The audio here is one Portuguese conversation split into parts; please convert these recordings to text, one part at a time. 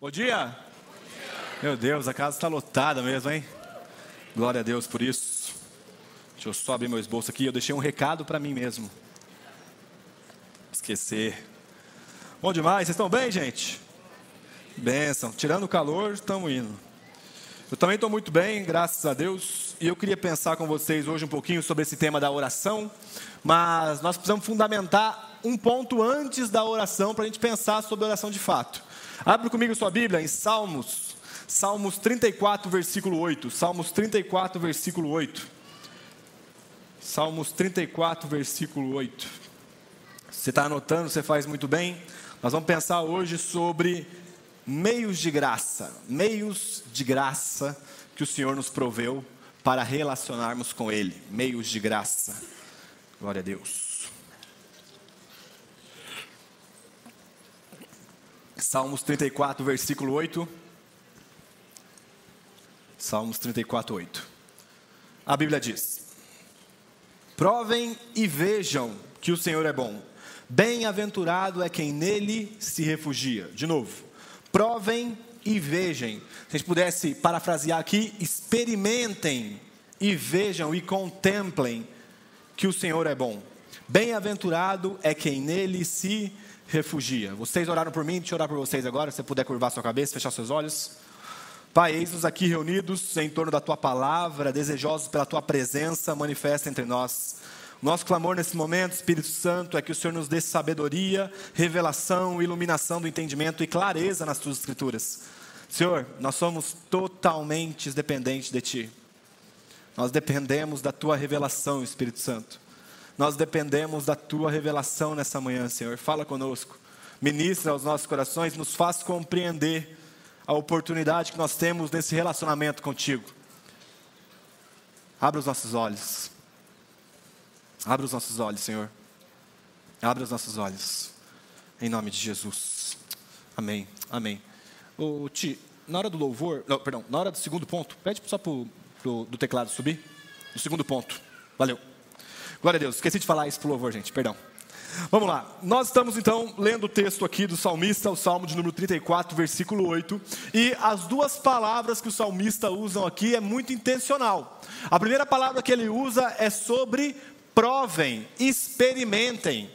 Bom dia. Meu Deus, a casa está lotada mesmo, hein? Glória a Deus por isso. Deixa eu só abrir meu esboço aqui. Eu deixei um recado para mim mesmo. Esquecer. Bom demais, vocês estão bem, gente? Benção. Tirando o calor, estamos indo. Eu também estou muito bem, graças a Deus. E eu queria pensar com vocês hoje um pouquinho sobre esse tema da oração. Mas nós precisamos fundamentar um ponto antes da oração para a gente pensar sobre a oração de fato. Abre comigo sua Bíblia em Salmos, Salmos 34, versículo 8. Salmos 34, versículo 8. Salmos 34, versículo 8. Você está anotando, você faz muito bem. Nós vamos pensar hoje sobre meios de graça, meios de graça que o Senhor nos proveu para relacionarmos com Ele. Meios de graça. Glória a Deus. Salmos 34, versículo 8. Salmos 34, 8. A Bíblia diz: Provem e vejam que o Senhor é bom. Bem-aventurado é quem nele se refugia. De novo, provem e vejam. Se a gente pudesse parafrasear aqui, experimentem e vejam e contemplem que o Senhor é bom. Bem-aventurado é quem nele se refugia refugia. Vocês oraram por mim, deixa eu orar por vocês agora, se você puder curvar sua cabeça, fechar seus olhos. Pai, eis-nos aqui reunidos em torno da tua palavra, desejosos pela tua presença, manifesta entre nós. Nosso clamor nesse momento, Espírito Santo, é que o Senhor nos dê sabedoria, revelação, iluminação do entendimento e clareza nas tuas escrituras. Senhor, nós somos totalmente dependentes de ti. Nós dependemos da tua revelação, Espírito Santo. Nós dependemos da tua revelação nessa manhã, Senhor. Fala conosco. Ministra aos nossos corações, nos faz compreender a oportunidade que nós temos nesse relacionamento contigo. Abra os nossos olhos. Abra os nossos olhos, Senhor. Abra os nossos olhos. Em nome de Jesus. Amém. Amém. O Ti, na hora do louvor, não, perdão, na hora do segundo ponto, pede só para o do teclado subir. O segundo ponto. Valeu. Glória a Deus. Esqueci de falar isso pro louvor, gente. Perdão. Vamos lá. Nós estamos então lendo o texto aqui do salmista, o salmo de número 34, versículo 8. E as duas palavras que o salmista usa aqui é muito intencional. A primeira palavra que ele usa é sobre provem, experimentem.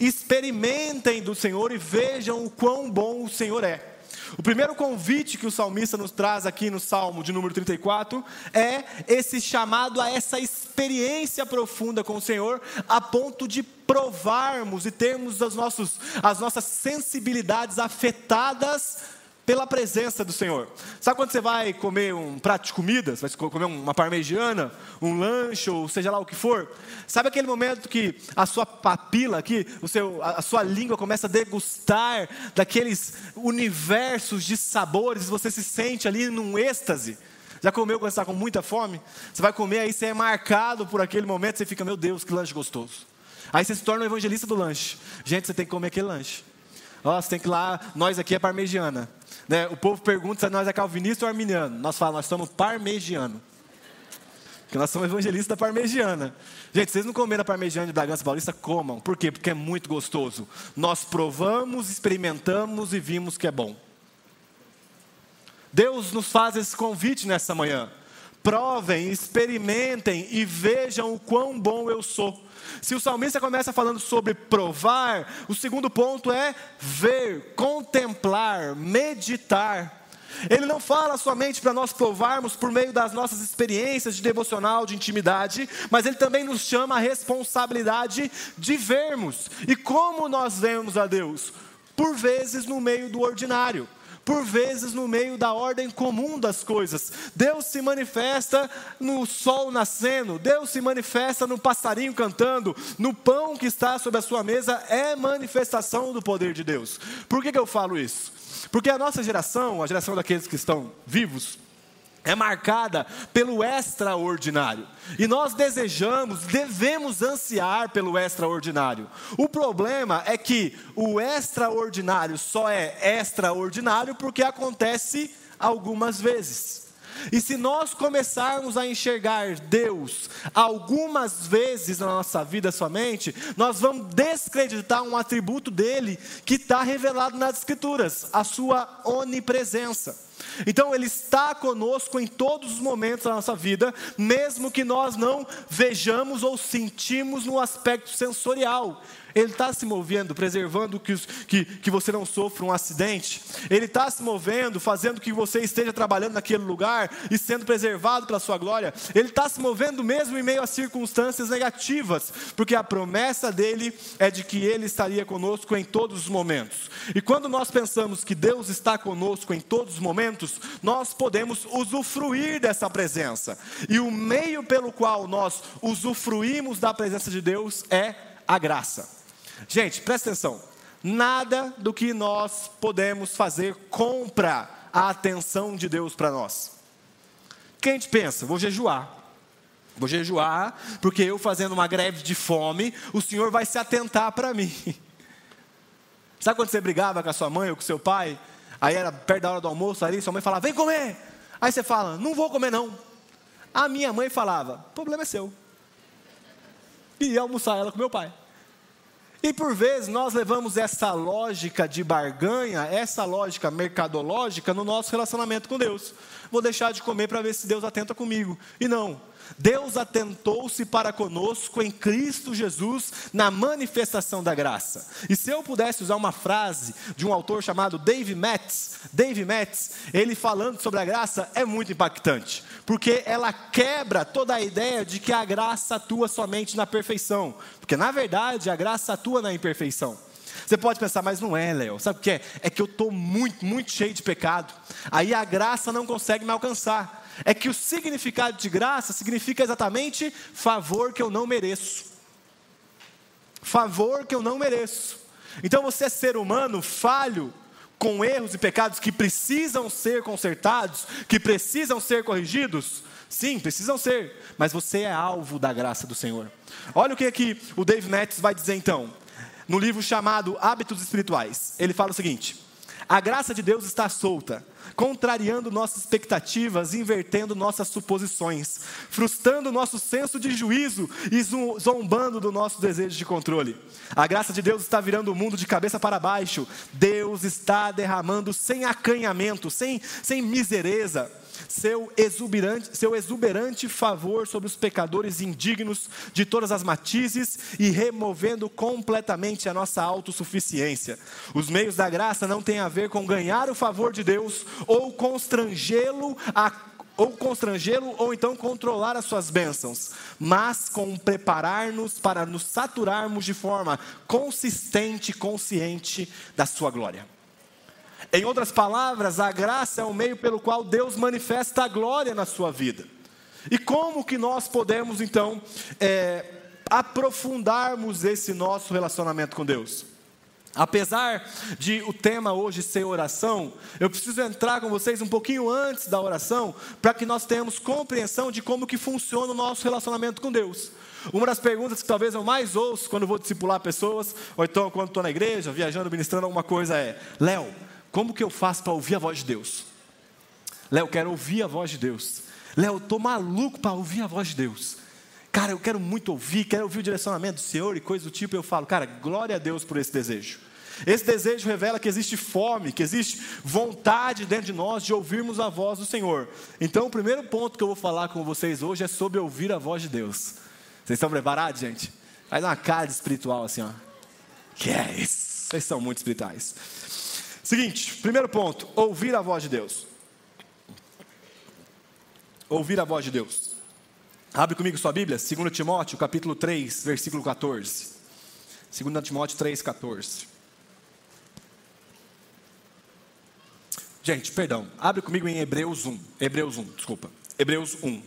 Experimentem do Senhor e vejam o quão bom o Senhor é. O primeiro convite que o salmista nos traz aqui no Salmo de número 34 é esse chamado a essa experiência profunda com o Senhor, a ponto de provarmos e termos as, nossos, as nossas sensibilidades afetadas pela presença do Senhor. Sabe quando você vai comer um prato de comida, você vai comer uma parmegiana, um lanche, ou seja lá o que for? Sabe aquele momento que a sua papila aqui, o seu, a sua língua começa a degustar daqueles universos de sabores, você se sente ali num êxtase? Já comeu quando está com muita fome? Você vai comer, aí você é marcado por aquele momento, você fica, meu Deus, que lanche gostoso. Aí você se torna um evangelista do lanche. Gente, você tem que comer aquele lanche. Ó, você tem que ir lá, nós aqui é parmegiana. Né? O povo pergunta se nós é calvinista ou arminiano. Nós falamos, nós somos parmegiano. Porque nós somos evangelistas da parmegiana. Gente, vocês não comeram a parmegiana de Bragança Paulista, comam. Por quê? Porque é muito gostoso. Nós provamos, experimentamos e vimos que é bom. Deus nos faz esse convite nessa manhã. Provem, experimentem e vejam o quão bom eu sou. Se o salmista começa falando sobre provar, o segundo ponto é ver, contemplar, meditar. Ele não fala somente para nós provarmos por meio das nossas experiências de devocional, de intimidade, mas ele também nos chama a responsabilidade de vermos. E como nós vemos a Deus? Por vezes no meio do ordinário por vezes no meio da ordem comum das coisas. Deus se manifesta no sol nascendo, Deus se manifesta no passarinho cantando, no pão que está sobre a sua mesa, é manifestação do poder de Deus. Por que, que eu falo isso? Porque a nossa geração, a geração daqueles que estão vivos, é marcada pelo extraordinário. E nós desejamos, devemos ansiar pelo extraordinário. O problema é que o extraordinário só é extraordinário porque acontece algumas vezes. E se nós começarmos a enxergar Deus algumas vezes na nossa vida somente, nós vamos descreditar um atributo dele que está revelado nas Escrituras, a sua onipresença. Então Ele está conosco em todos os momentos da nossa vida, mesmo que nós não vejamos ou sentimos no aspecto sensorial. Ele está se movendo, preservando que, que, que você não sofra um acidente. Ele está se movendo, fazendo que você esteja trabalhando naquele lugar e sendo preservado pela sua glória. Ele está se movendo mesmo em meio a circunstâncias negativas, porque a promessa dele é de que ele estaria conosco em todos os momentos. E quando nós pensamos que Deus está conosco em todos os momentos, nós podemos usufruir dessa presença. E o meio pelo qual nós usufruímos da presença de Deus é a graça. Gente, presta atenção. Nada do que nós podemos fazer compra a atenção de Deus para nós. Quem a gente pensa? Vou jejuar. Vou jejuar, porque eu fazendo uma greve de fome, o Senhor vai se atentar para mim. Sabe quando você brigava com a sua mãe ou com seu pai? Aí era perto da hora do almoço ali, sua mãe falava, vem comer. Aí você fala, não vou comer não. A minha mãe falava, problema é seu. E ia almoçar ela com meu pai. E por vezes nós levamos essa lógica de barganha, essa lógica mercadológica no nosso relacionamento com Deus. Vou deixar de comer para ver se Deus atenta comigo. E não. Deus atentou-se para conosco em Cristo Jesus na manifestação da graça. E se eu pudesse usar uma frase de um autor chamado Dave Metz, Dave Metz, ele falando sobre a graça é muito impactante, porque ela quebra toda a ideia de que a graça atua somente na perfeição, porque na verdade a graça atua na imperfeição. Você pode pensar, mas não é, Léo. Sabe o que é? É que eu estou muito, muito cheio de pecado. Aí a graça não consegue me alcançar é que o significado de graça significa exatamente favor que eu não mereço. Favor que eu não mereço. Então você é ser humano falho, com erros e pecados que precisam ser consertados, que precisam ser corrigidos? Sim, precisam ser, mas você é alvo da graça do Senhor. Olha o que aqui o Dave Matthews vai dizer então, no livro chamado Hábitos Espirituais. Ele fala o seguinte: a graça de Deus está solta, contrariando nossas expectativas, invertendo nossas suposições, frustrando nosso senso de juízo e zombando do nosso desejo de controle. A graça de Deus está virando o mundo de cabeça para baixo. Deus está derramando sem acanhamento, sem, sem misereza seu exuberante, seu exuberante favor sobre os pecadores indignos de todas as matizes e removendo completamente a nossa autossuficiência. Os meios da graça não têm a ver com ganhar o favor de Deus ou constrangê-lo a ou constrangê-lo, ou então controlar as suas bênçãos, mas com preparar-nos para nos saturarmos de forma consistente e consciente da sua glória. Em outras palavras, a graça é o meio pelo qual Deus manifesta a glória na sua vida. E como que nós podemos então é, aprofundarmos esse nosso relacionamento com Deus? Apesar de o tema hoje ser oração, eu preciso entrar com vocês um pouquinho antes da oração, para que nós tenhamos compreensão de como que funciona o nosso relacionamento com Deus. Uma das perguntas que talvez eu mais ouço quando vou discipular pessoas, ou então quando estou na igreja, viajando, ministrando alguma coisa é: Léo, como que eu faço para ouvir a voz de Deus? Léo, quero ouvir a voz de Deus. Léo, estou maluco para ouvir a voz de Deus. Cara, eu quero muito ouvir, quero ouvir o direcionamento do Senhor e coisa do tipo. Eu falo, cara, glória a Deus por esse desejo. Esse desejo revela que existe fome, que existe vontade dentro de nós de ouvirmos a voz do Senhor. Então, o primeiro ponto que eu vou falar com vocês hoje é sobre ouvir a voz de Deus. Vocês estão preparados, gente? Faz uma cara espiritual assim, ó. Que é isso? Vocês são muito espirituais. Seguinte, primeiro ponto, ouvir a voz de Deus. Ouvir a voz de Deus. Abre comigo sua Bíblia, 2 Timóteo, capítulo 3, versículo 14. 2 Timóteo 3, 14. Gente, perdão, abre comigo em Hebreus 1. Hebreus 1, desculpa. Hebreus 1.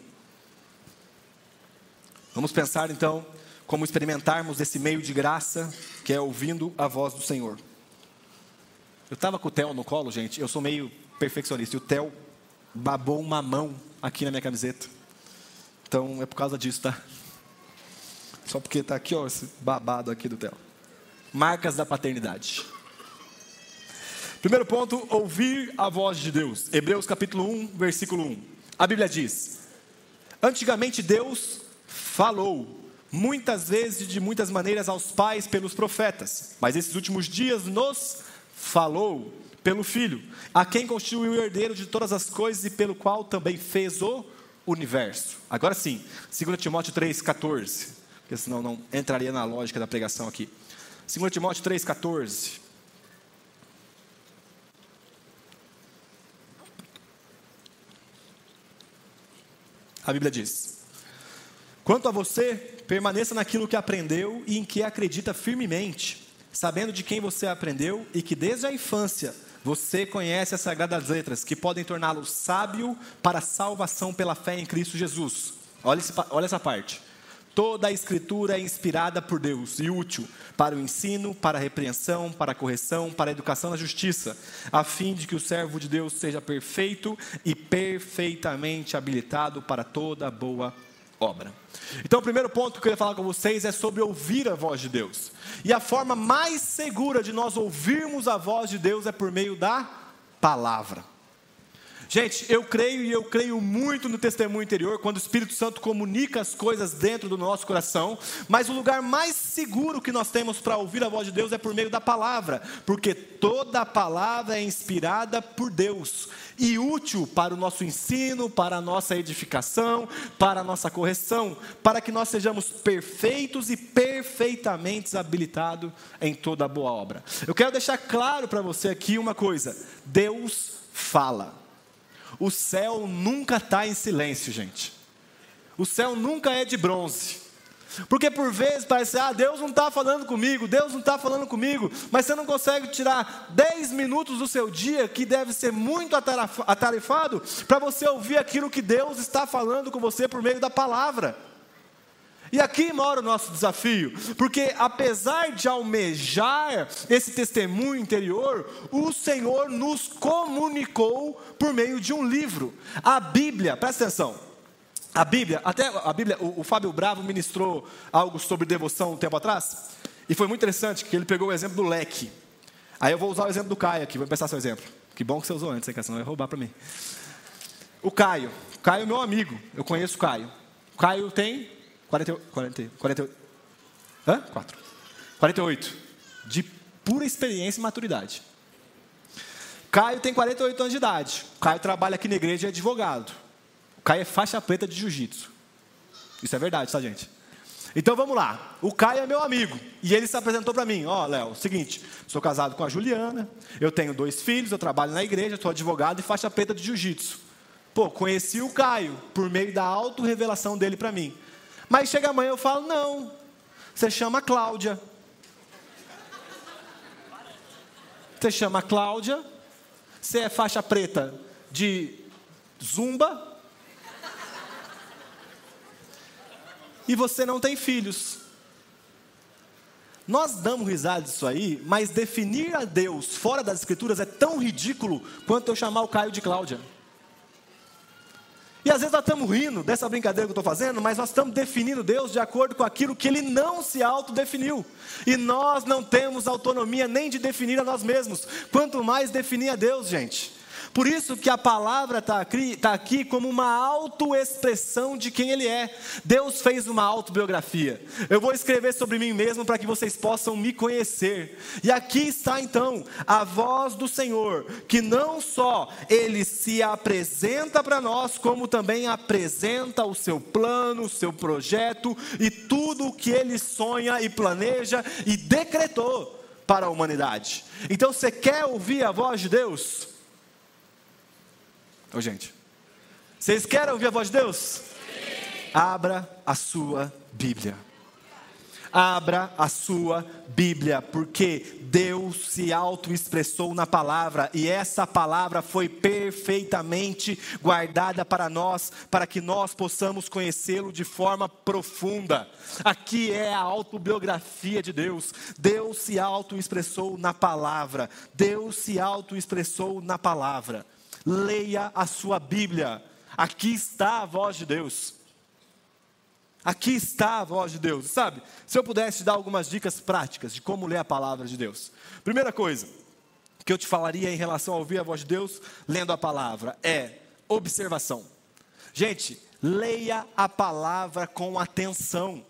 Vamos pensar então como experimentarmos esse meio de graça que é ouvindo a voz do Senhor. Eu estava com o Theo no colo, gente. Eu sou meio perfeccionista. E o Theo babou uma mão aqui na minha camiseta. Então é por causa disso, tá? Só porque está aqui, ó, esse babado aqui do Theo. Marcas da paternidade. Primeiro ponto, ouvir a voz de Deus. Hebreus capítulo 1, versículo 1. A Bíblia diz: Antigamente Deus falou, muitas vezes de muitas maneiras aos pais pelos profetas, mas esses últimos dias nos falou pelo Filho, a quem constituiu o herdeiro de todas as coisas e pelo qual também fez o universo. Agora sim, 2 Timóteo 3,14, porque senão não entraria na lógica da pregação aqui. 2 Timóteo 3,14. A Bíblia diz: Quanto a você, permaneça naquilo que aprendeu e em que acredita firmemente, sabendo de quem você aprendeu e que desde a infância você conhece as sagradas letras que podem torná-lo sábio para a salvação pela fé em Cristo Jesus. Olha, esse, olha essa parte. Toda a escritura é inspirada por Deus e útil para o ensino, para a repreensão, para a correção, para a educação na justiça, a fim de que o servo de Deus seja perfeito e perfeitamente habilitado para toda boa obra. Então, o primeiro ponto que eu queria falar com vocês é sobre ouvir a voz de Deus. E a forma mais segura de nós ouvirmos a voz de Deus é por meio da palavra. Gente, eu creio e eu creio muito no testemunho interior, quando o Espírito Santo comunica as coisas dentro do nosso coração, mas o lugar mais seguro que nós temos para ouvir a voz de Deus é por meio da palavra, porque toda palavra é inspirada por Deus e útil para o nosso ensino, para a nossa edificação, para a nossa correção, para que nós sejamos perfeitos e perfeitamente habilitados em toda boa obra. Eu quero deixar claro para você aqui uma coisa: Deus fala. O céu nunca está em silêncio, gente. O céu nunca é de bronze. Porque por vezes parece, ah, Deus não está falando comigo, Deus não está falando comigo, mas você não consegue tirar 10 minutos do seu dia, que deve ser muito atarefado, para você ouvir aquilo que Deus está falando com você por meio da palavra. E aqui mora o nosso desafio, porque apesar de almejar esse testemunho interior, o Senhor nos comunicou por meio de um livro. A Bíblia, presta atenção. A Bíblia, até a Bíblia, o, o Fábio Bravo ministrou algo sobre devoção um tempo atrás, e foi muito interessante que ele pegou o exemplo do leque. Aí eu vou usar o exemplo do Caio aqui, vou empezar seu exemplo. Que bom que você usou antes, hein, senão vai roubar para mim. O Caio, Caio é meu amigo, eu conheço o Caio. O Caio tem 48. 40, 48. Hã? 4. 48. De pura experiência e maturidade. Caio tem 48 anos de idade. Caio trabalha aqui na igreja e é advogado. Caio é faixa preta de jiu-jitsu. Isso é verdade, tá, gente? Então vamos lá. O Caio é meu amigo. E ele se apresentou para mim: Ó, oh, Léo, seguinte, sou casado com a Juliana, eu tenho dois filhos, eu trabalho na igreja, sou advogado e faixa preta de jiu-jitsu. Pô, conheci o Caio por meio da auto-revelação dele para mim. Mas chega amanhã eu falo: não, você chama Cláudia. Você chama Cláudia, você é faixa preta de zumba. E você não tem filhos. Nós damos risada disso aí, mas definir a Deus fora das Escrituras é tão ridículo quanto eu chamar o Caio de Cláudia. E às vezes nós estamos rindo dessa brincadeira que eu estou fazendo, mas nós estamos definindo Deus de acordo com aquilo que Ele não se autodefiniu. E nós não temos autonomia nem de definir a nós mesmos, quanto mais definir a Deus, gente. Por isso que a palavra está aqui, tá aqui como uma autoexpressão de quem Ele é. Deus fez uma autobiografia. Eu vou escrever sobre mim mesmo para que vocês possam me conhecer. E aqui está então a voz do Senhor, que não só Ele se apresenta para nós, como também apresenta o seu plano, o seu projeto e tudo o que Ele sonha e planeja e decretou para a humanidade. Então você quer ouvir a voz de Deus? Ô, gente, vocês querem ouvir a voz de Deus? Sim. Abra a sua Bíblia. Abra a sua Bíblia, porque Deus se auto-expressou na palavra e essa palavra foi perfeitamente guardada para nós, para que nós possamos conhecê-lo de forma profunda. Aqui é a autobiografia de Deus. Deus se auto-expressou na palavra. Deus se auto-expressou na palavra leia a sua Bíblia. Aqui está a voz de Deus. Aqui está a voz de Deus. Sabe, se eu pudesse te dar algumas dicas práticas de como ler a palavra de Deus. Primeira coisa que eu te falaria em relação a ouvir a voz de Deus lendo a palavra é observação. Gente, leia a palavra com atenção.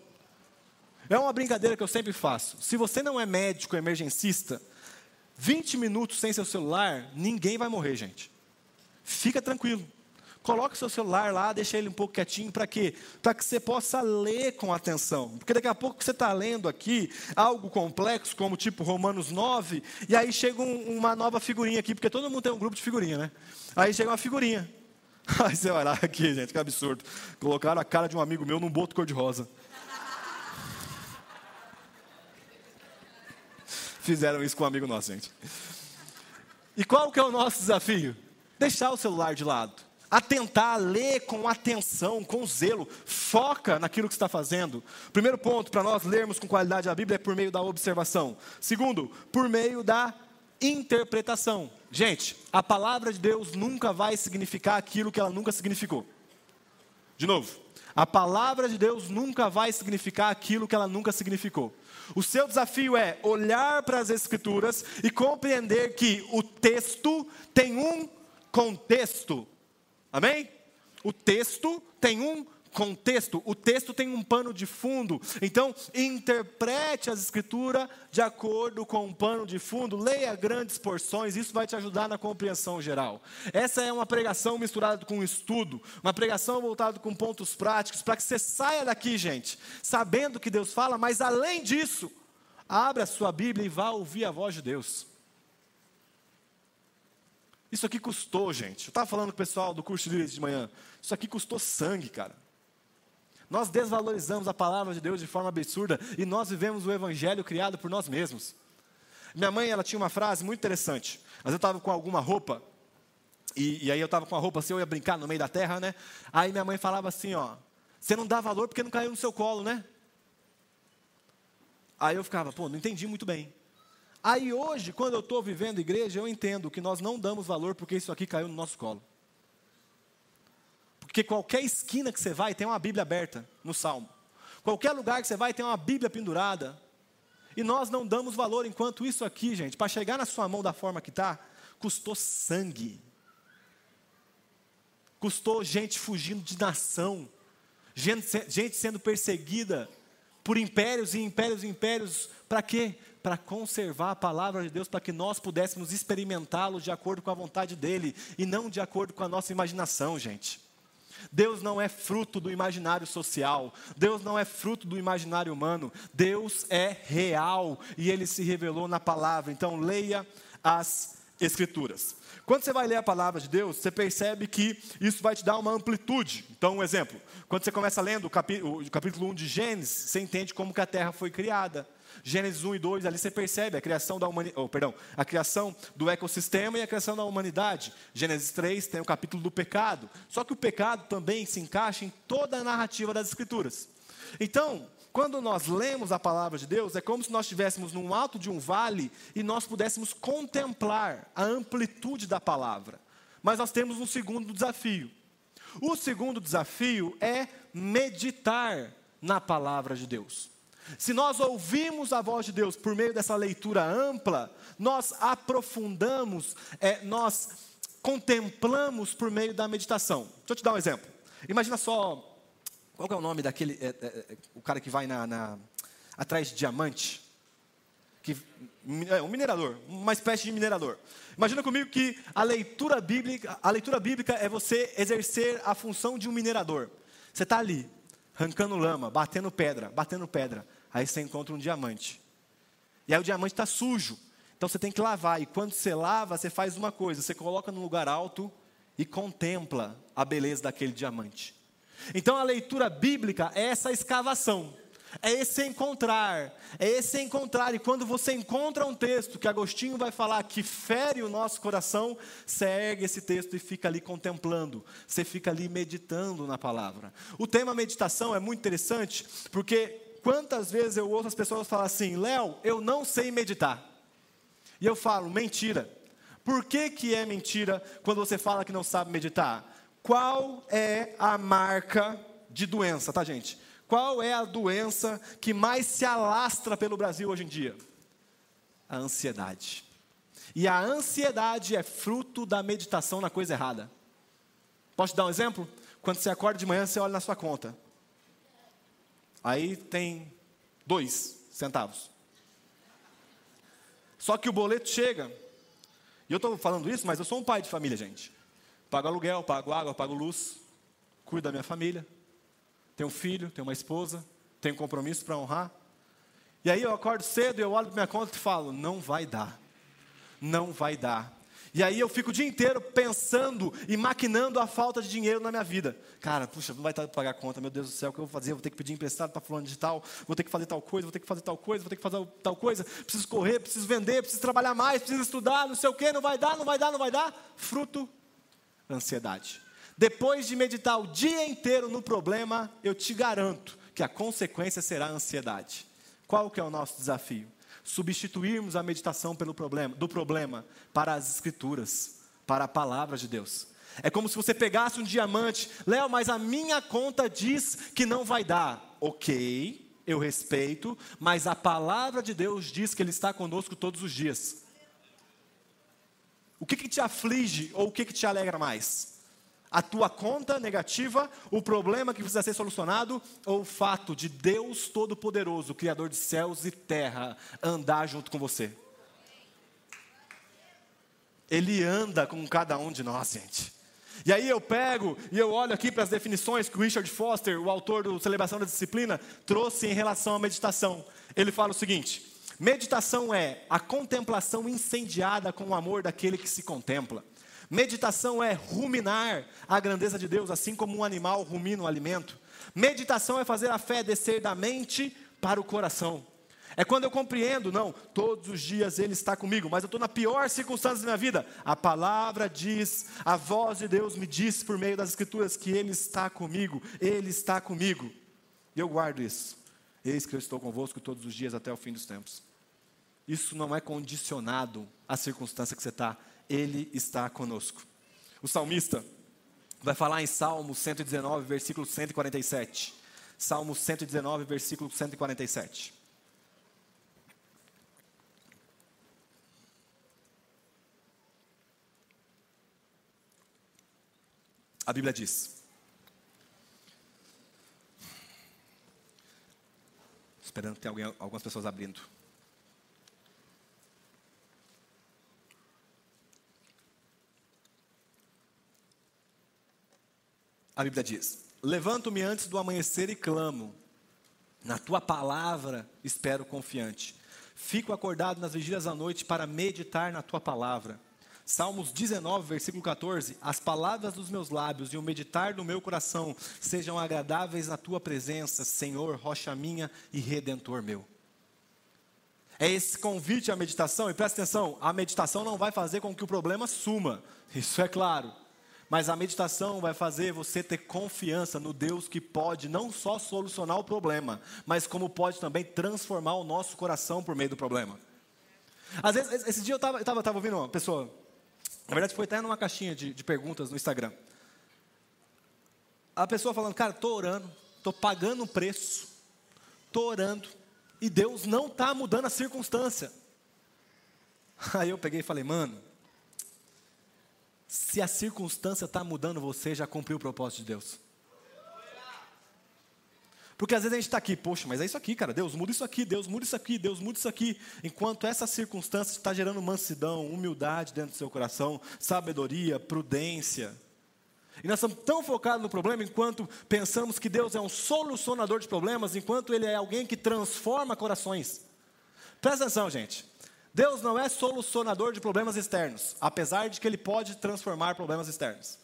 É uma brincadeira que eu sempre faço. Se você não é médico emergencista, 20 minutos sem seu celular, ninguém vai morrer, gente. Fica tranquilo. Coloque seu celular lá, deixa ele um pouco quietinho, para quê? Para que você possa ler com atenção. Porque daqui a pouco você está lendo aqui algo complexo, como tipo Romanos 9, e aí chega um, uma nova figurinha aqui, porque todo mundo tem um grupo de figurinha, né? Aí chega uma figurinha. Aí você vai lá aqui, gente, que absurdo. Colocaram a cara de um amigo meu num boto cor-de-rosa. Fizeram isso com um amigo nosso, gente. E qual que é o nosso desafio? Deixar o celular de lado. Atentar, ler com atenção, com zelo. Foca naquilo que está fazendo. Primeiro ponto, para nós lermos com qualidade a Bíblia, é por meio da observação. Segundo, por meio da interpretação. Gente, a palavra de Deus nunca vai significar aquilo que ela nunca significou. De novo, a palavra de Deus nunca vai significar aquilo que ela nunca significou. O seu desafio é olhar para as Escrituras e compreender que o texto tem um contexto. Amém? O texto tem um contexto, o texto tem um pano de fundo. Então, interprete as escrituras de acordo com um pano de fundo, leia grandes porções, isso vai te ajudar na compreensão geral. Essa é uma pregação misturada com estudo, uma pregação voltada com pontos práticos, para que você saia daqui, gente, sabendo que Deus fala, mas além disso, abra a sua Bíblia e vá ouvir a voz de Deus. Isso aqui custou, gente. Eu estava falando com o pessoal do curso de líderes de manhã. Isso aqui custou sangue, cara. Nós desvalorizamos a palavra de Deus de forma absurda e nós vivemos o evangelho criado por nós mesmos. Minha mãe, ela tinha uma frase muito interessante. Mas eu estava com alguma roupa e, e aí eu estava com a roupa assim, eu ia brincar no meio da terra, né? Aí minha mãe falava assim, ó, você não dá valor porque não caiu no seu colo, né? Aí eu ficava, pô, não entendi muito bem. Aí hoje, quando eu estou vivendo igreja, eu entendo que nós não damos valor porque isso aqui caiu no nosso colo. Porque qualquer esquina que você vai tem uma Bíblia aberta no Salmo. Qualquer lugar que você vai tem uma Bíblia pendurada. E nós não damos valor, enquanto isso aqui, gente, para chegar na sua mão da forma que está, custou sangue. Custou gente fugindo de nação. Gente, gente sendo perseguida por impérios e impérios e impérios. Para quê? Para conservar a palavra de Deus, para que nós pudéssemos experimentá-lo de acordo com a vontade dEle e não de acordo com a nossa imaginação, gente. Deus não é fruto do imaginário social, Deus não é fruto do imaginário humano, Deus é real e ele se revelou na palavra. Então, leia as Escrituras. Quando você vai ler a palavra de Deus, você percebe que isso vai te dar uma amplitude. Então, um exemplo: quando você começa lendo o capítulo, o capítulo 1 de Gênesis, você entende como que a terra foi criada. Gênesis 1 e 2, ali você percebe a criação da humanidade, oh, perdão, a criação do ecossistema e a criação da humanidade. Gênesis 3 tem o capítulo do pecado. Só que o pecado também se encaixa em toda a narrativa das escrituras. Então, quando nós lemos a palavra de Deus, é como se nós estivéssemos num alto de um vale e nós pudéssemos contemplar a amplitude da palavra. Mas nós temos um segundo desafio. O segundo desafio é meditar na palavra de Deus. Se nós ouvimos a voz de Deus por meio dessa leitura ampla, nós aprofundamos, é, nós contemplamos por meio da meditação. Deixa eu te dar um exemplo. Imagina só, qual é o nome daquele, é, é, é, o cara que vai na, na, atrás de diamante? Que, é, um minerador, uma espécie de minerador. Imagina comigo que a leitura bíblica, a leitura bíblica é você exercer a função de um minerador. Você está ali, arrancando lama, batendo pedra, batendo pedra. Aí você encontra um diamante. E aí o diamante está sujo. Então você tem que lavar. E quando você lava, você faz uma coisa: você coloca num lugar alto e contempla a beleza daquele diamante. Então a leitura bíblica é essa escavação. É esse encontrar, é esse encontrar. E quando você encontra um texto que Agostinho vai falar que fere o nosso coração, você ergue esse texto e fica ali contemplando, você fica ali meditando na palavra. O tema meditação é muito interessante, porque quantas vezes eu ouço as pessoas falar assim: Léo, eu não sei meditar. E eu falo: mentira. Por que, que é mentira quando você fala que não sabe meditar? Qual é a marca de doença, tá, gente? Qual é a doença que mais se alastra pelo Brasil hoje em dia? A ansiedade. E a ansiedade é fruto da meditação na coisa errada. Posso te dar um exemplo? quando você acorda de manhã, você olha na sua conta. Aí tem dois centavos. Só que o boleto chega. E eu estou falando isso, mas eu sou um pai de família, gente. Pago aluguel, pago água, pago luz, cuido da minha família. Tenho um filho, tenho uma esposa, tenho compromisso para honrar. E aí eu acordo cedo eu olho para minha conta e falo: não vai dar. Não vai dar. E aí eu fico o dia inteiro pensando e maquinando a falta de dinheiro na minha vida. Cara, puxa, não vai estar para pagar a conta, meu Deus do céu, o que eu vou fazer? Vou ter que pedir emprestado para fulano de tal, vou ter que fazer tal coisa, vou ter que fazer tal coisa, vou ter que fazer tal coisa, preciso correr, preciso vender, preciso trabalhar mais, preciso estudar, não sei o quê, não vai dar, não vai dar, não vai dar. Fruto, ansiedade. Depois de meditar o dia inteiro no problema, eu te garanto que a consequência será a ansiedade. Qual que é o nosso desafio? Substituirmos a meditação pelo problema, do problema para as escrituras, para a palavra de Deus. É como se você pegasse um diamante, Léo, mas a minha conta diz que não vai dar. Ok, eu respeito, mas a palavra de Deus diz que Ele está conosco todos os dias. O que, que te aflige ou o que, que te alegra mais? A tua conta negativa, o problema que precisa ser solucionado, ou o fato de Deus Todo-Poderoso, Criador de céus e terra, andar junto com você. Ele anda com cada um de nós, gente. E aí eu pego e eu olho aqui para as definições que o Richard Foster, o autor do Celebração da Disciplina, trouxe em relação à meditação. Ele fala o seguinte: meditação é a contemplação incendiada com o amor daquele que se contempla. Meditação é ruminar a grandeza de Deus, assim como um animal rumina o alimento. Meditação é fazer a fé descer da mente para o coração. É quando eu compreendo, não, todos os dias Ele está comigo, mas eu estou na pior circunstância da minha vida. A palavra diz, a voz de Deus me diz por meio das Escrituras que Ele está comigo, Ele está comigo. E eu guardo isso. Eis que eu estou convosco todos os dias até o fim dos tempos. Isso não é condicionado à circunstância que você está, ele está conosco. O salmista vai falar em Salmo 119, versículo 147. Salmo 119, versículo 147. A Bíblia diz: Esperando tenha alguém, algumas pessoas abrindo. A Bíblia diz: Levanto-me antes do amanhecer e clamo. Na tua palavra espero confiante. Fico acordado nas vigílias da noite para meditar na tua palavra. Salmos 19, versículo 14: As palavras dos meus lábios e o meditar do meu coração sejam agradáveis na tua presença, Senhor, rocha minha e redentor meu. É esse convite à meditação, e presta atenção: a meditação não vai fazer com que o problema suma, isso é claro. Mas a meditação vai fazer você ter confiança no Deus que pode não só solucionar o problema, mas como pode também transformar o nosso coração por meio do problema. Às vezes, esse dia eu estava tava, tava ouvindo uma pessoa, na verdade foi até numa caixinha de, de perguntas no Instagram. A pessoa falando, cara, estou orando, estou pagando um preço, estou orando, e Deus não está mudando a circunstância. Aí eu peguei e falei, mano, se a circunstância está mudando você, já cumpriu o propósito de Deus. Porque às vezes a gente está aqui, poxa, mas é isso aqui, cara. Deus muda isso aqui, Deus muda isso aqui, Deus muda isso aqui. Enquanto essa circunstância está gerando mansidão, humildade dentro do seu coração, sabedoria, prudência. E nós estamos tão focados no problema, enquanto pensamos que Deus é um solucionador de problemas, enquanto Ele é alguém que transforma corações. Presta atenção, gente. Deus não é solucionador de problemas externos, apesar de que Ele pode transformar problemas externos.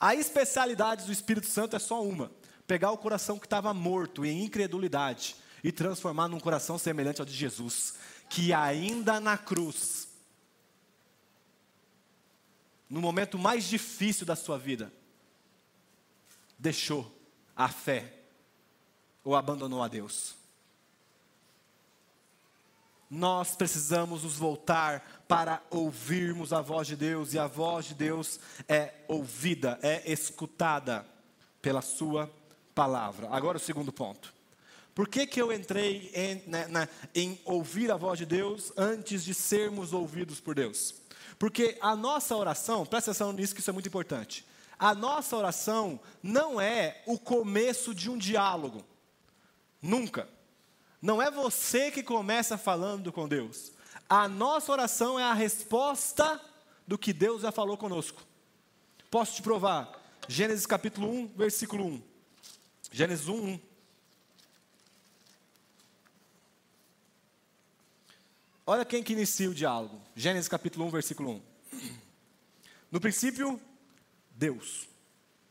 A especialidade do Espírito Santo é só uma: pegar o coração que estava morto em incredulidade e transformar num coração semelhante ao de Jesus, que ainda na cruz, no momento mais difícil da sua vida, deixou a fé ou abandonou a Deus nós precisamos nos voltar para ouvirmos a voz de Deus, e a voz de Deus é ouvida, é escutada pela Sua palavra. Agora, o segundo ponto. Por que, que eu entrei em, né, na, em ouvir a voz de Deus antes de sermos ouvidos por Deus? Porque a nossa oração, presta atenção nisso que isso é muito importante. A nossa oração não é o começo de um diálogo. Nunca. Não é você que começa falando com Deus. A nossa oração é a resposta do que Deus já falou conosco. Posso te provar? Gênesis capítulo 1, versículo 1. Gênesis 1, 1. Olha quem que inicia o diálogo. Gênesis capítulo 1, versículo 1. No princípio, Deus,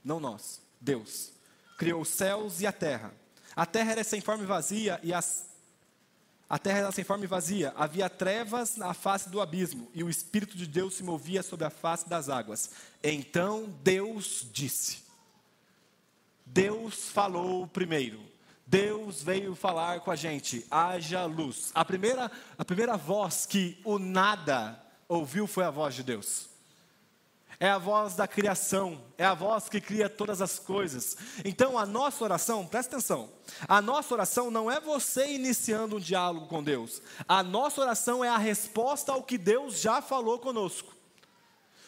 não nós, Deus, criou os céus e a terra. A terra era sem forma e vazia e as a terra era sem forma e vazia, havia trevas na face do abismo, e o Espírito de Deus se movia sobre a face das águas. Então Deus disse: Deus falou primeiro. Deus veio falar com a gente, haja luz. A primeira, a primeira voz que o nada ouviu foi a voz de Deus é a voz da criação, é a voz que cria todas as coisas. Então a nossa oração, presta atenção, a nossa oração não é você iniciando um diálogo com Deus, a nossa oração é a resposta ao que Deus já falou conosco.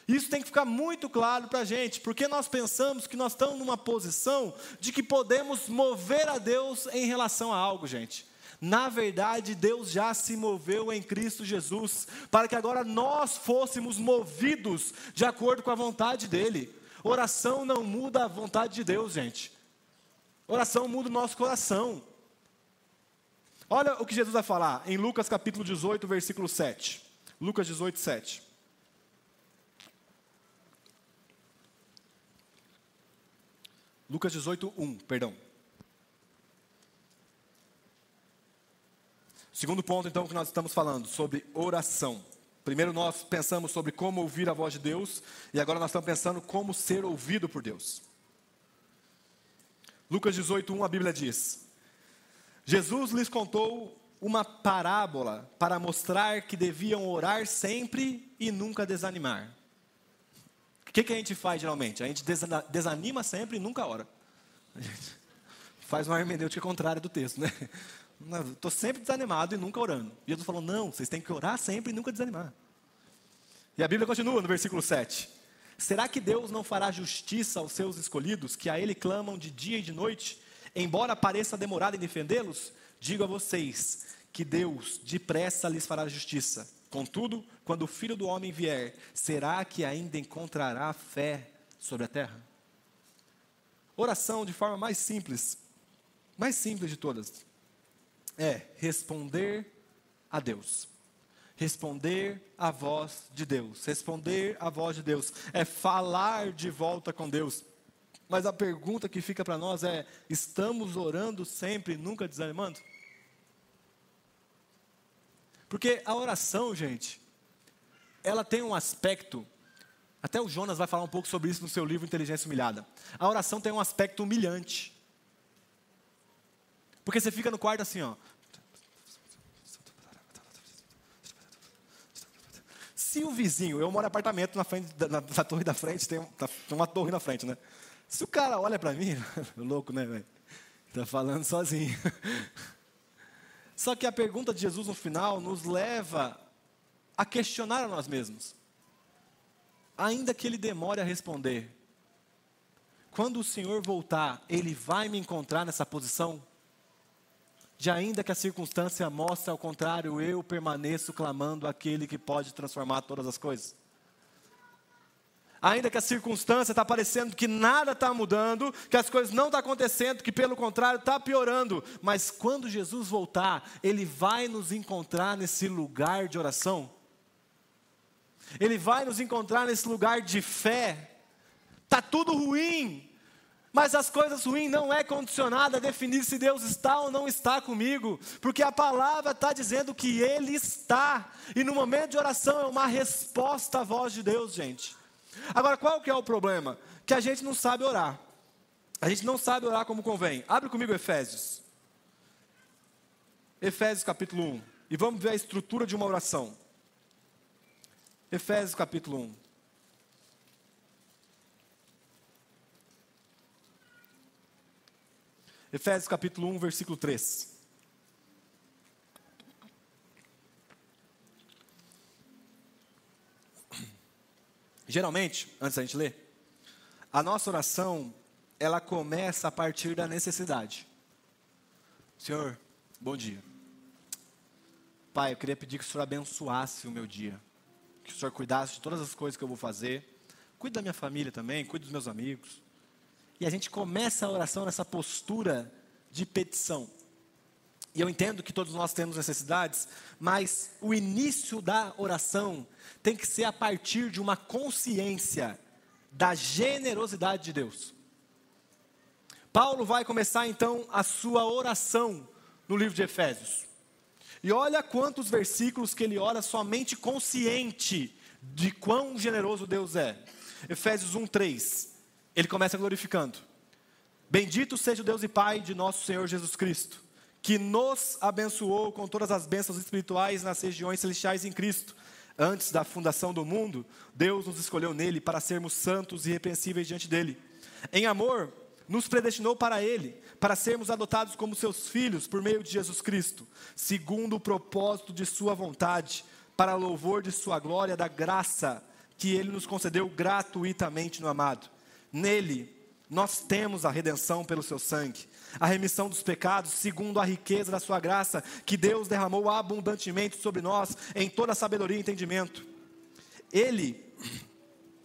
Isso tem que ficar muito claro para a gente, porque nós pensamos que nós estamos numa posição de que podemos mover a Deus em relação a algo, gente. Na verdade, Deus já se moveu em Cristo Jesus, para que agora nós fôssemos movidos de acordo com a vontade dEle. Oração não muda a vontade de Deus, gente. Oração muda o nosso coração. Olha o que Jesus vai falar em Lucas capítulo 18, versículo 7. Lucas 18, 7. Lucas 18, 1, perdão. Segundo ponto, então, que nós estamos falando sobre oração. Primeiro nós pensamos sobre como ouvir a voz de Deus, e agora nós estamos pensando como ser ouvido por Deus. Lucas 18:1 a Bíblia diz: Jesus lhes contou uma parábola para mostrar que deviam orar sempre e nunca desanimar. O que, que a gente faz geralmente? A gente desanima sempre e nunca ora. A gente faz uma hermenêutica contrária do texto, né? Estou sempre desanimado e nunca orando. E Jesus falou: não, vocês têm que orar sempre e nunca desanimar. E a Bíblia continua no versículo 7. Será que Deus não fará justiça aos seus escolhidos, que a Ele clamam de dia e de noite, embora pareça demorado em defendê-los? Digo a vocês que Deus depressa lhes fará justiça. Contudo, quando o filho do homem vier, será que ainda encontrará fé sobre a terra? Oração de forma mais simples, mais simples de todas é responder a Deus. Responder à voz de Deus. Responder à voz de Deus. É falar de volta com Deus. Mas a pergunta que fica para nós é: estamos orando sempre, nunca desanimando? Porque a oração, gente, ela tem um aspecto. Até o Jonas vai falar um pouco sobre isso no seu livro Inteligência Humilhada. A oração tem um aspecto humilhante. Porque você fica no quarto assim, ó. Se o vizinho, eu moro em apartamento na frente da, na, na torre da frente, tem, tá, tem, uma torre na frente, né? Se o cara olha para mim, louco, né, velho? Tá falando sozinho. Só que a pergunta de Jesus no final nos leva a questionar a nós mesmos. Ainda que ele demore a responder, quando o Senhor voltar, ele vai me encontrar nessa posição? De ainda que a circunstância mostre ao contrário, eu permaneço clamando aquele que pode transformar todas as coisas. Ainda que a circunstância está parecendo que nada está mudando, que as coisas não estão tá acontecendo, que pelo contrário está piorando, mas quando Jesus voltar, Ele vai nos encontrar nesse lugar de oração. Ele vai nos encontrar nesse lugar de fé. Está tudo ruim, mas as coisas ruins não é condicionada a definir se Deus está ou não está comigo, porque a palavra está dizendo que Ele está, e no momento de oração é uma resposta à voz de Deus, gente. Agora, qual que é o problema? Que a gente não sabe orar. A gente não sabe orar como convém. Abre comigo Efésios. Efésios capítulo 1. E vamos ver a estrutura de uma oração. Efésios capítulo 1. Efésios capítulo 1, versículo 3. Geralmente, antes da gente ler, A nossa oração, ela começa a partir da necessidade. Senhor, bom dia. Pai, eu queria pedir que o Senhor abençoasse o meu dia. Que o Senhor cuidasse de todas as coisas que eu vou fazer. Cuide da minha família também, cuide dos meus amigos. E a gente começa a oração nessa postura de petição. E eu entendo que todos nós temos necessidades, mas o início da oração tem que ser a partir de uma consciência da generosidade de Deus. Paulo vai começar então a sua oração no livro de Efésios. E olha quantos versículos que ele ora somente consciente de quão generoso Deus é. Efésios 1:3. Ele começa glorificando. Bendito seja o Deus e Pai de nosso Senhor Jesus Cristo, que nos abençoou com todas as bênçãos espirituais nas regiões celestiais em Cristo. Antes da fundação do mundo, Deus nos escolheu nele para sermos santos e irrepreensíveis diante dele. Em amor, nos predestinou para Ele, para sermos adotados como seus filhos por meio de Jesus Cristo, segundo o propósito de Sua vontade, para louvor de Sua glória, da graça que Ele nos concedeu gratuitamente no amado. Nele, nós temos a redenção pelo Seu sangue, a remissão dos pecados, segundo a riqueza da Sua graça, que Deus derramou abundantemente sobre nós, em toda sabedoria e entendimento. Ele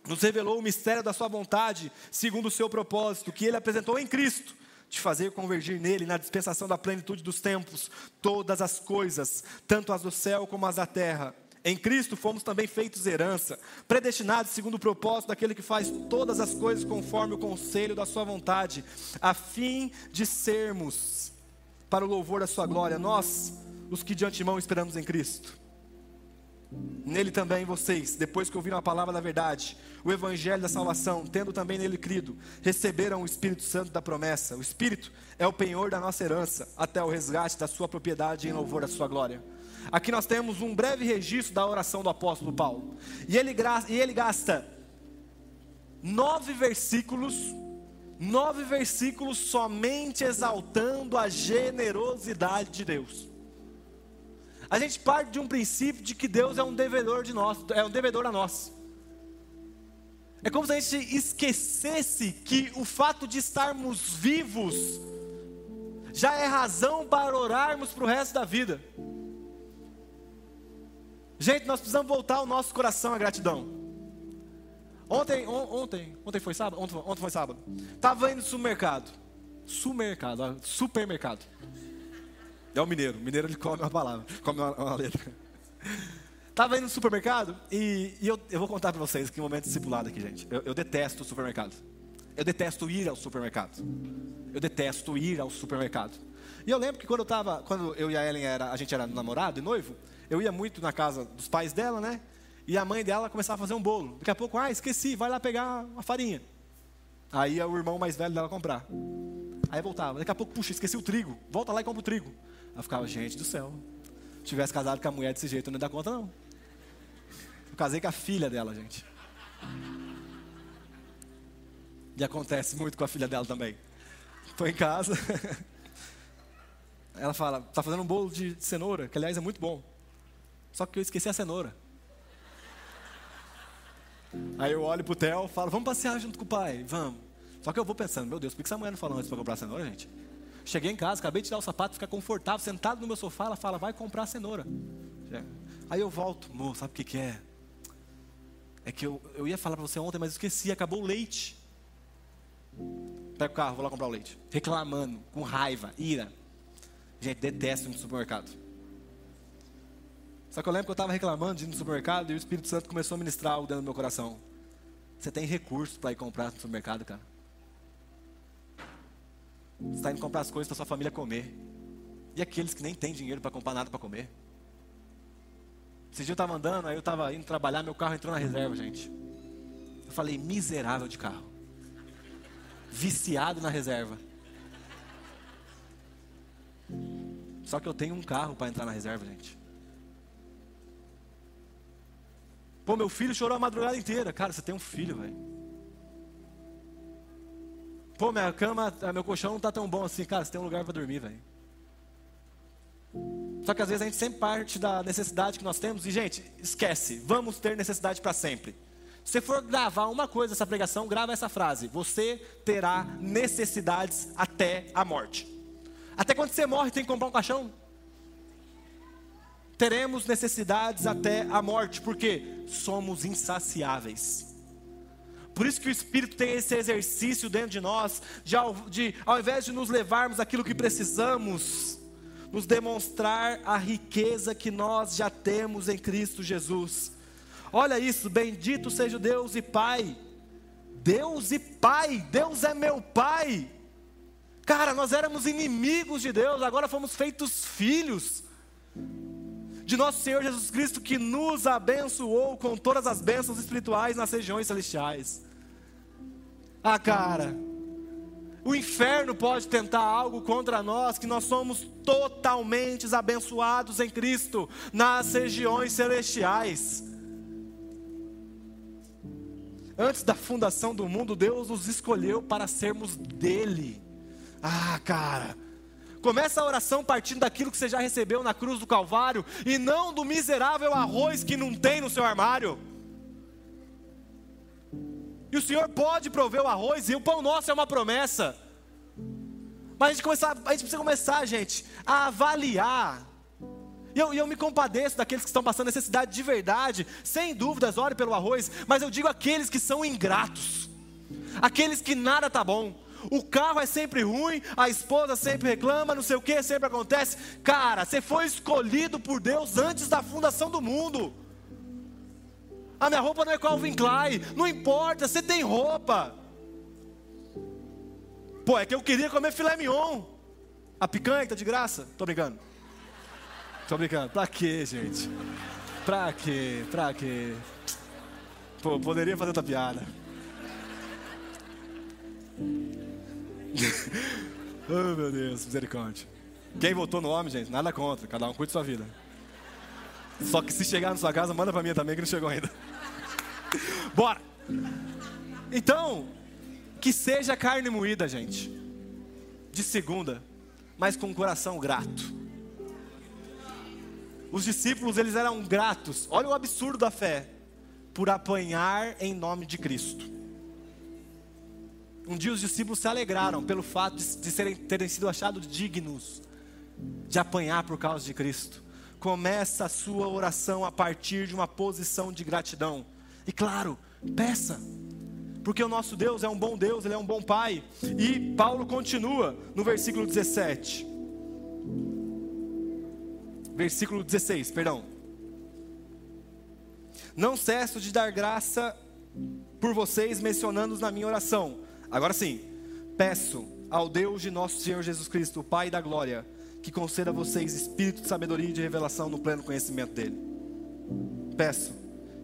nos revelou o mistério da sua vontade, segundo o seu propósito, que ele apresentou em Cristo, de fazer convergir nele, na dispensação da plenitude dos tempos, todas as coisas, tanto as do céu como as da terra. Em Cristo fomos também feitos herança, predestinados segundo o propósito daquele que faz todas as coisas conforme o conselho da sua vontade, a fim de sermos, para o louvor da sua glória, nós, os que de antemão esperamos em Cristo. Nele também vocês, depois que ouviram a palavra da verdade, o evangelho da salvação, tendo também nele crido, receberam o Espírito Santo da promessa. O Espírito é o penhor da nossa herança, até o resgate da sua propriedade em louvor da sua glória. Aqui nós temos um breve registro da oração do apóstolo Paulo. E ele, e ele gasta nove versículos, nove versículos somente exaltando a generosidade de Deus. A gente parte de um princípio de que Deus é um devedor de nós, é um devedor a nós. É como se a gente esquecesse que o fato de estarmos vivos já é razão para orarmos para o resto da vida. Gente, nós precisamos voltar o nosso coração à gratidão. Ontem, on, ontem, ontem foi sábado? Ontem, ontem foi sábado. Estava indo no supermercado. Supermercado, supermercado. É o mineiro. O mineiro ele come uma palavra, come uma, uma letra. Estava indo no supermercado e, e eu, eu, vou contar para vocês que momento discipulado aqui, gente. Eu, eu detesto o supermercado. Eu detesto ir ao supermercado. Eu detesto ir ao supermercado. E eu lembro que quando eu tava, quando eu e a Ellen era, a gente era namorado e noivo, eu ia muito na casa dos pais dela, né? E a mãe dela começava a fazer um bolo. Daqui a pouco, ah, esqueci, vai lá pegar uma farinha. Aí o irmão mais velho dela comprar. Aí voltava. Daqui a pouco, puxa, esqueci o trigo. Volta lá e compra o trigo. Eu ficava, gente do céu. Se tivesse casado com a mulher desse jeito, eu não ia dar conta, não. Eu casei com a filha dela, gente. E acontece muito com a filha dela também. Estou em casa. Ela fala, tá fazendo um bolo de cenoura, que aliás é muito bom. Só que eu esqueci a cenoura. Aí eu olho pro Theo falo, vamos passear junto com o pai, vamos. Só que eu vou pensando, meu Deus, por que essa mulher não falou antes para comprar cenoura, gente? Cheguei em casa, acabei de tirar o sapato, ficar confortável, sentado no meu sofá, ela fala, vai comprar cenoura. Aí eu volto, moço, sabe o que, que é? É que eu, eu ia falar para você ontem, mas esqueci, acabou o leite. Pega o carro, vou lá comprar o leite. Reclamando, com raiva, ira. Gente, detesto no supermercado. Só que eu lembro que eu estava reclamando de ir no supermercado e o Espírito Santo começou a ministrar algo dentro do meu coração. Você tem recursos para ir comprar no supermercado, cara? Você está indo comprar as coisas para sua família comer. E aqueles que nem têm dinheiro para comprar nada para comer? Esse dia eu estava andando, aí eu estava indo trabalhar, meu carro entrou na reserva, gente. Eu falei, miserável de carro. Viciado na reserva. Só que eu tenho um carro para entrar na reserva, gente. Pô, meu filho chorou a madrugada inteira. Cara, você tem um filho, velho. Pô, minha cama, ah, meu colchão não tá tão bom assim. Cara, você tem um lugar para dormir, velho. Só que às vezes a gente sempre parte da necessidade que nós temos. E, gente, esquece. Vamos ter necessidade para sempre. Se for gravar uma coisa dessa pregação, grava essa frase: Você terá necessidades até a morte. Até quando você morre, tem que comprar um caixão? Teremos necessidades até a morte, porque somos insaciáveis. Por isso que o Espírito tem esse exercício dentro de nós, de ao, de, ao invés de nos levarmos aquilo que precisamos, nos demonstrar a riqueza que nós já temos em Cristo Jesus. Olha isso, bendito seja Deus e Pai. Deus e Pai, Deus é meu Pai. Cara, nós éramos inimigos de Deus, agora fomos feitos filhos de nosso Senhor Jesus Cristo, que nos abençoou com todas as bênçãos espirituais nas regiões celestiais. Ah, cara, o inferno pode tentar algo contra nós, que nós somos totalmente abençoados em Cristo nas regiões celestiais. Antes da fundação do mundo, Deus nos escolheu para sermos dele. Ah, cara. Começa a oração partindo daquilo que você já recebeu na cruz do Calvário e não do miserável arroz que não tem no seu armário. E o Senhor pode prover o arroz e o pão nosso é uma promessa. Mas a gente, começar, a gente precisa começar, gente, a avaliar. E eu, eu me compadeço daqueles que estão passando necessidade de verdade, sem dúvidas, ore pelo arroz, mas eu digo aqueles que são ingratos, aqueles que nada está bom, o carro é sempre ruim, a esposa sempre reclama, não sei o que, sempre acontece. Cara, você foi escolhido por Deus antes da fundação do mundo. A minha roupa não é Calvin Klein, não importa, você tem roupa. Pô, é que eu queria comer filé mignon. A picanha tá de graça? Tô brincando. Tô brincando. Pra quê, gente? Pra quê? Pra quê? Pô, poderia fazer outra piada. oh, meu Deus, misericórdia. Quem votou no homem, gente, nada contra. Cada um cuide sua vida. Só que se chegar na sua casa, manda para mim também, que não chegou ainda. Bora! Então, que seja carne moída, gente. De segunda, mas com um coração grato. Os discípulos, eles eram gratos. Olha o absurdo da fé. Por apanhar em nome de Cristo. Um dia os discípulos se alegraram pelo fato de, de serem, terem sido achados dignos de apanhar por causa de Cristo. Começa a sua oração a partir de uma posição de gratidão. E claro, peça. Porque o nosso Deus é um bom Deus, Ele é um bom Pai. E Paulo continua no versículo 17. Versículo 16, perdão. Não cesso de dar graça por vocês, mencionando-os na minha oração Agora sim, peço ao Deus de nosso Senhor Jesus Cristo, o Pai da glória, que conceda a vocês espírito de sabedoria e de revelação no pleno conhecimento dele. Peço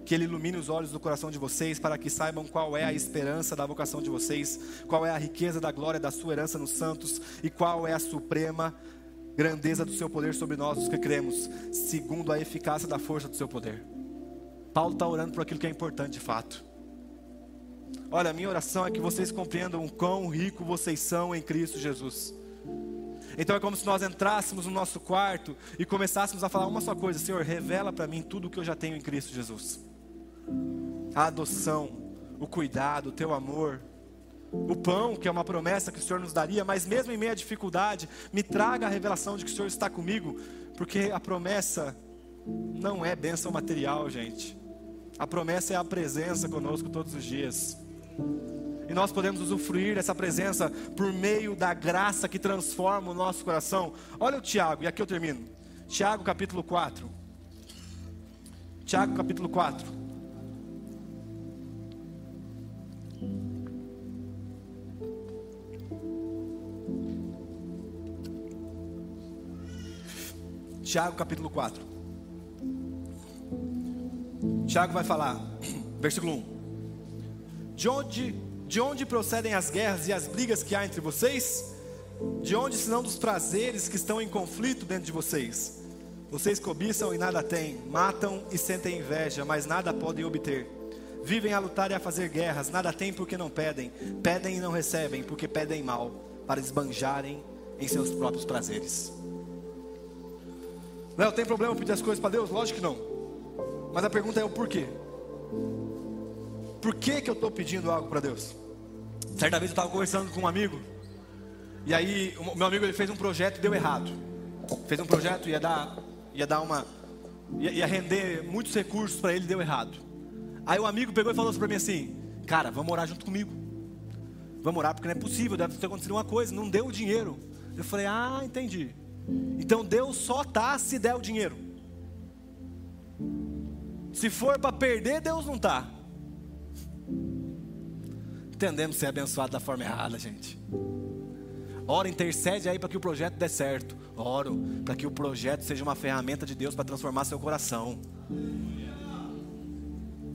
que ele ilumine os olhos do coração de vocês para que saibam qual é a esperança da vocação de vocês, qual é a riqueza da glória da sua herança nos santos e qual é a suprema grandeza do seu poder sobre nós, os que cremos, segundo a eficácia da força do seu poder. Paulo está orando por aquilo que é importante de fato. Olha, a minha oração é que vocês compreendam o quão rico vocês são em Cristo Jesus. Então é como se nós entrássemos no nosso quarto e começássemos a falar uma só coisa: Senhor, revela para mim tudo o que eu já tenho em Cristo Jesus. A adoção, o cuidado, o teu amor, o pão, que é uma promessa que o Senhor nos daria, mas mesmo em meio à dificuldade, me traga a revelação de que o Senhor está comigo, porque a promessa não é bênção material, gente. A promessa é a presença conosco todos os dias. E nós podemos usufruir dessa presença por meio da graça que transforma o nosso coração. Olha o Tiago, e aqui eu termino. Tiago capítulo 4. Tiago capítulo 4. Tiago capítulo 4. Tiago vai falar, versículo 1. De onde, de onde procedem as guerras e as brigas que há entre vocês? De onde, senão dos prazeres que estão em conflito dentro de vocês? Vocês cobiçam e nada têm, matam e sentem inveja, mas nada podem obter. Vivem a lutar e a fazer guerras, nada têm porque não pedem, pedem e não recebem porque pedem mal, para esbanjarem em seus próprios prazeres. Léo, tem problema pedir as coisas para Deus? Lógico que não. Mas a pergunta é o porquê. Por que, que eu estou pedindo algo para Deus? Certa vez eu estava conversando com um amigo, e aí o meu amigo ele fez um projeto e deu errado. Fez um projeto ia dar, ia dar uma, ia, ia render muitos recursos para ele, deu errado. Aí o amigo pegou e falou para mim assim, cara, vamos orar junto comigo. Vamos orar porque não é possível, deve ter acontecido uma coisa, não deu o dinheiro. Eu falei, ah, entendi. Então Deus só tá se der o dinheiro. Se for para perder, Deus não tá. Entendemos ser abençoado da forma errada, gente. Ora, intercede aí para que o projeto dê certo. Oro para que o projeto seja uma ferramenta de Deus para transformar seu coração.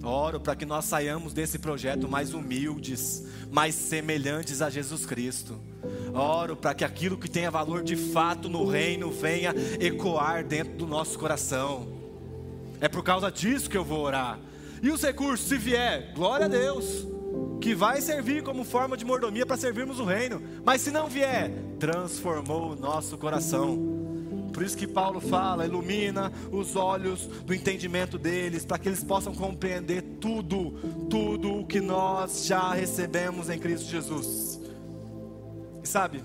Oro para que nós saiamos desse projeto mais humildes, mais semelhantes a Jesus Cristo. Oro para que aquilo que tenha valor de fato no reino venha ecoar dentro do nosso coração. É por causa disso que eu vou orar. E os recursos, se vier, glória a Deus, que vai servir como forma de mordomia para servirmos o reino. Mas se não vier, transformou o nosso coração. Por isso que Paulo fala, ilumina os olhos do entendimento deles, para que eles possam compreender tudo, tudo o que nós já recebemos em Cristo Jesus. E sabe,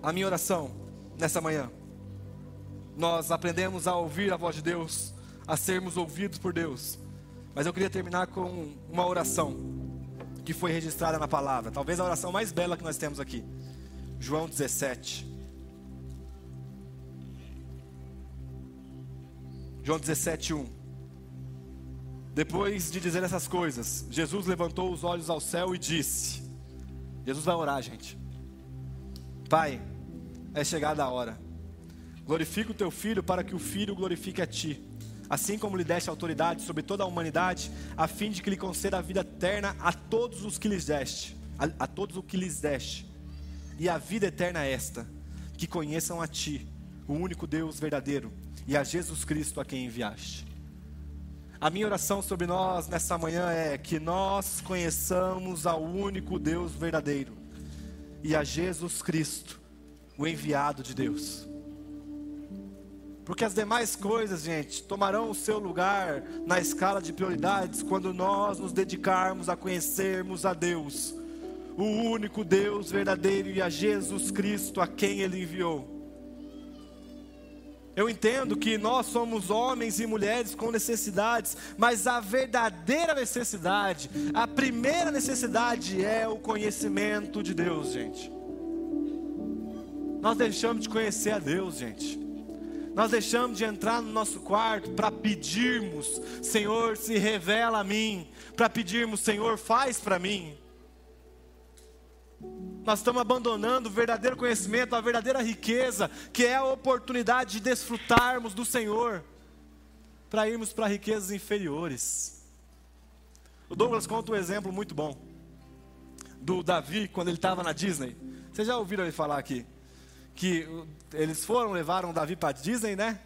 a minha oração nessa manhã, nós aprendemos a ouvir a voz de Deus, a sermos ouvidos por Deus. Mas eu queria terminar com uma oração que foi registrada na palavra, talvez a oração mais bela que nós temos aqui. João 17. João 17, 1. Depois de dizer essas coisas, Jesus levantou os olhos ao céu e disse: Jesus vai orar, gente. Pai, é chegada a hora. Glorifica o teu filho para que o filho glorifique a ti. Assim como lhe deste autoridade sobre toda a humanidade, a fim de que lhe conceda a vida eterna a todos os que lhes deste, a, a todos o que lhes deste. E a vida eterna é esta: que conheçam a ti, o único Deus verdadeiro e a Jesus Cristo a quem enviaste. A minha oração sobre nós nessa manhã é que nós conheçamos ao único Deus verdadeiro e a Jesus Cristo, o enviado de Deus. Porque as demais coisas, gente, tomarão o seu lugar na escala de prioridades quando nós nos dedicarmos a conhecermos a Deus, o único Deus verdadeiro e a Jesus Cristo a quem Ele enviou. Eu entendo que nós somos homens e mulheres com necessidades, mas a verdadeira necessidade, a primeira necessidade é o conhecimento de Deus, gente. Nós deixamos de conhecer a Deus, gente. Nós deixamos de entrar no nosso quarto para pedirmos, Senhor, se revela a mim, para pedirmos, Senhor, faz para mim. Nós estamos abandonando o verdadeiro conhecimento, a verdadeira riqueza, que é a oportunidade de desfrutarmos do Senhor, para irmos para riquezas inferiores. O Douglas conta um exemplo muito bom do Davi quando ele estava na Disney. Vocês já ouviram ele falar aqui? Que eles foram, levaram Davi para Disney, né?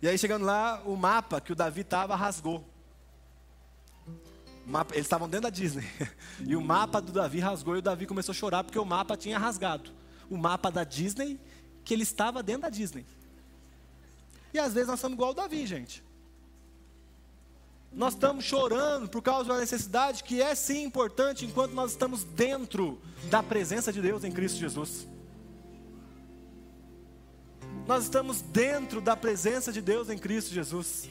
E aí chegando lá, o mapa que o Davi estava rasgou. Mapa, eles estavam dentro da Disney. E o mapa do Davi rasgou e o Davi começou a chorar porque o mapa tinha rasgado. O mapa da Disney, que ele estava dentro da Disney. E às vezes nós somos igual o Davi, gente. Nós estamos chorando por causa de uma necessidade que é sim importante enquanto nós estamos dentro da presença de Deus em Cristo Jesus. Nós estamos dentro da presença de Deus em Cristo Jesus.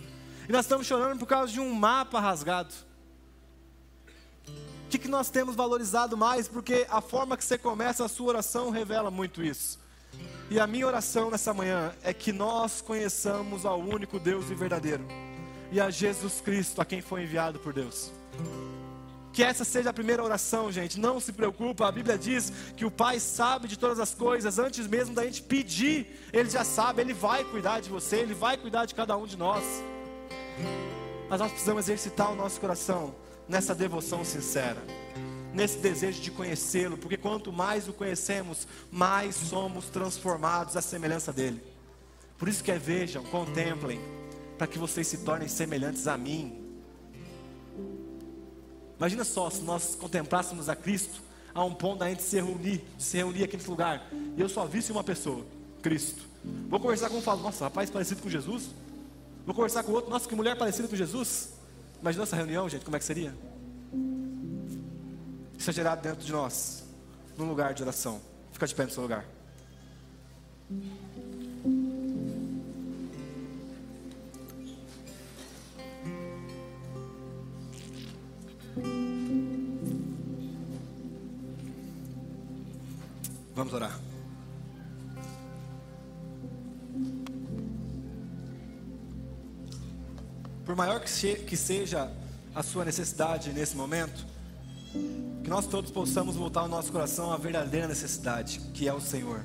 E nós estamos chorando por causa de um mapa rasgado que, que nós temos valorizado mais? Porque a forma que você começa a sua oração revela muito isso. E a minha oração nessa manhã é que nós conheçamos ao único Deus e verdadeiro e a Jesus Cristo, a quem foi enviado por Deus. Que essa seja a primeira oração, gente. Não se preocupa, a Bíblia diz que o Pai sabe de todas as coisas, antes mesmo da gente pedir, Ele já sabe, Ele vai cuidar de você, Ele vai cuidar de cada um de nós. Mas nós precisamos exercitar o nosso coração nessa devoção sincera, nesse desejo de conhecê-lo, porque quanto mais o conhecemos, mais somos transformados à semelhança dele. Por isso que é vejam, contemplem, para que vocês se tornem semelhantes a mim. Imagina só se nós contemplássemos a Cristo a um ponto da gente se reunir, de se reunir aqui nesse lugar, e eu só visse uma pessoa, Cristo. Vou conversar com um falo, nossa, rapaz parecido com Jesus. Vou conversar com outro, nossa, que mulher parecida com Jesus. Imagina essa reunião, gente, como é que seria? Isso é gerado dentro de nós, num lugar de oração. Fica de pé no seu lugar. Vamos orar. Por maior que seja a sua necessidade nesse momento, que nós todos possamos voltar o nosso coração à verdadeira necessidade, que é o Senhor.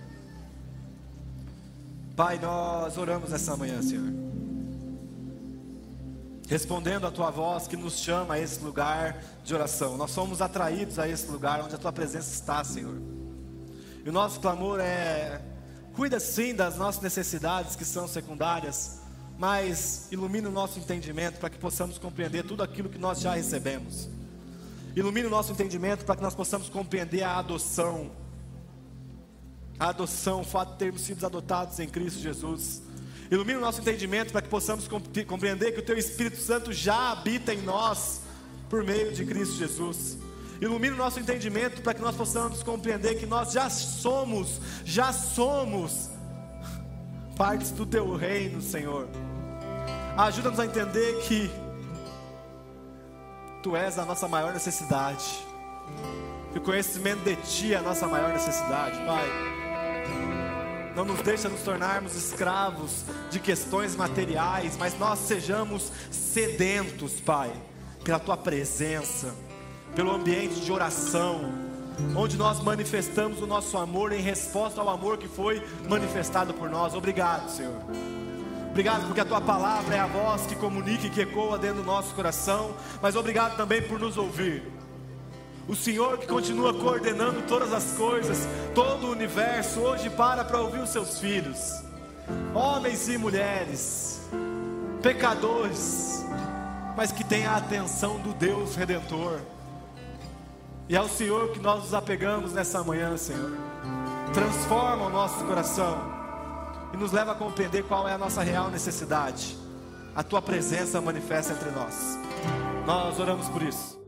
Pai, nós oramos nessa manhã, Senhor. Respondendo a tua voz que nos chama a esse lugar de oração. Nós somos atraídos a esse lugar onde a tua presença está, Senhor. E o nosso clamor é: cuida sim das nossas necessidades que são secundárias, mas ilumina o nosso entendimento para que possamos compreender tudo aquilo que nós já recebemos. Ilumine o nosso entendimento para que nós possamos compreender a adoção. A adoção, o fato de termos sido adotados em Cristo Jesus. Ilumine o nosso entendimento para que possamos compreender que o Teu Espírito Santo já habita em nós por meio de Cristo Jesus. Ilumine o nosso entendimento para que nós possamos compreender que nós já somos, já somos partes do Teu reino, Senhor. Ajuda-nos a entender que Tu és a nossa maior necessidade. Que o conhecimento de Ti é a nossa maior necessidade, Pai. Não nos deixa nos tornarmos escravos de questões materiais, mas nós sejamos sedentos, Pai, pela Tua presença, pelo ambiente de oração, onde nós manifestamos o nosso amor em resposta ao amor que foi manifestado por nós. Obrigado, Senhor. Obrigado porque a tua palavra é a voz que comunica e que ecoa dentro do nosso coração, mas obrigado também por nos ouvir. O Senhor que continua coordenando todas as coisas, todo o universo, hoje para para ouvir os seus filhos, homens e mulheres, pecadores, mas que tem a atenção do Deus Redentor. E é ao Senhor que nós nos apegamos nessa manhã, Senhor. Transforma o nosso coração e nos leva a compreender qual é a nossa real necessidade. A tua presença manifesta entre nós. Nós oramos por isso.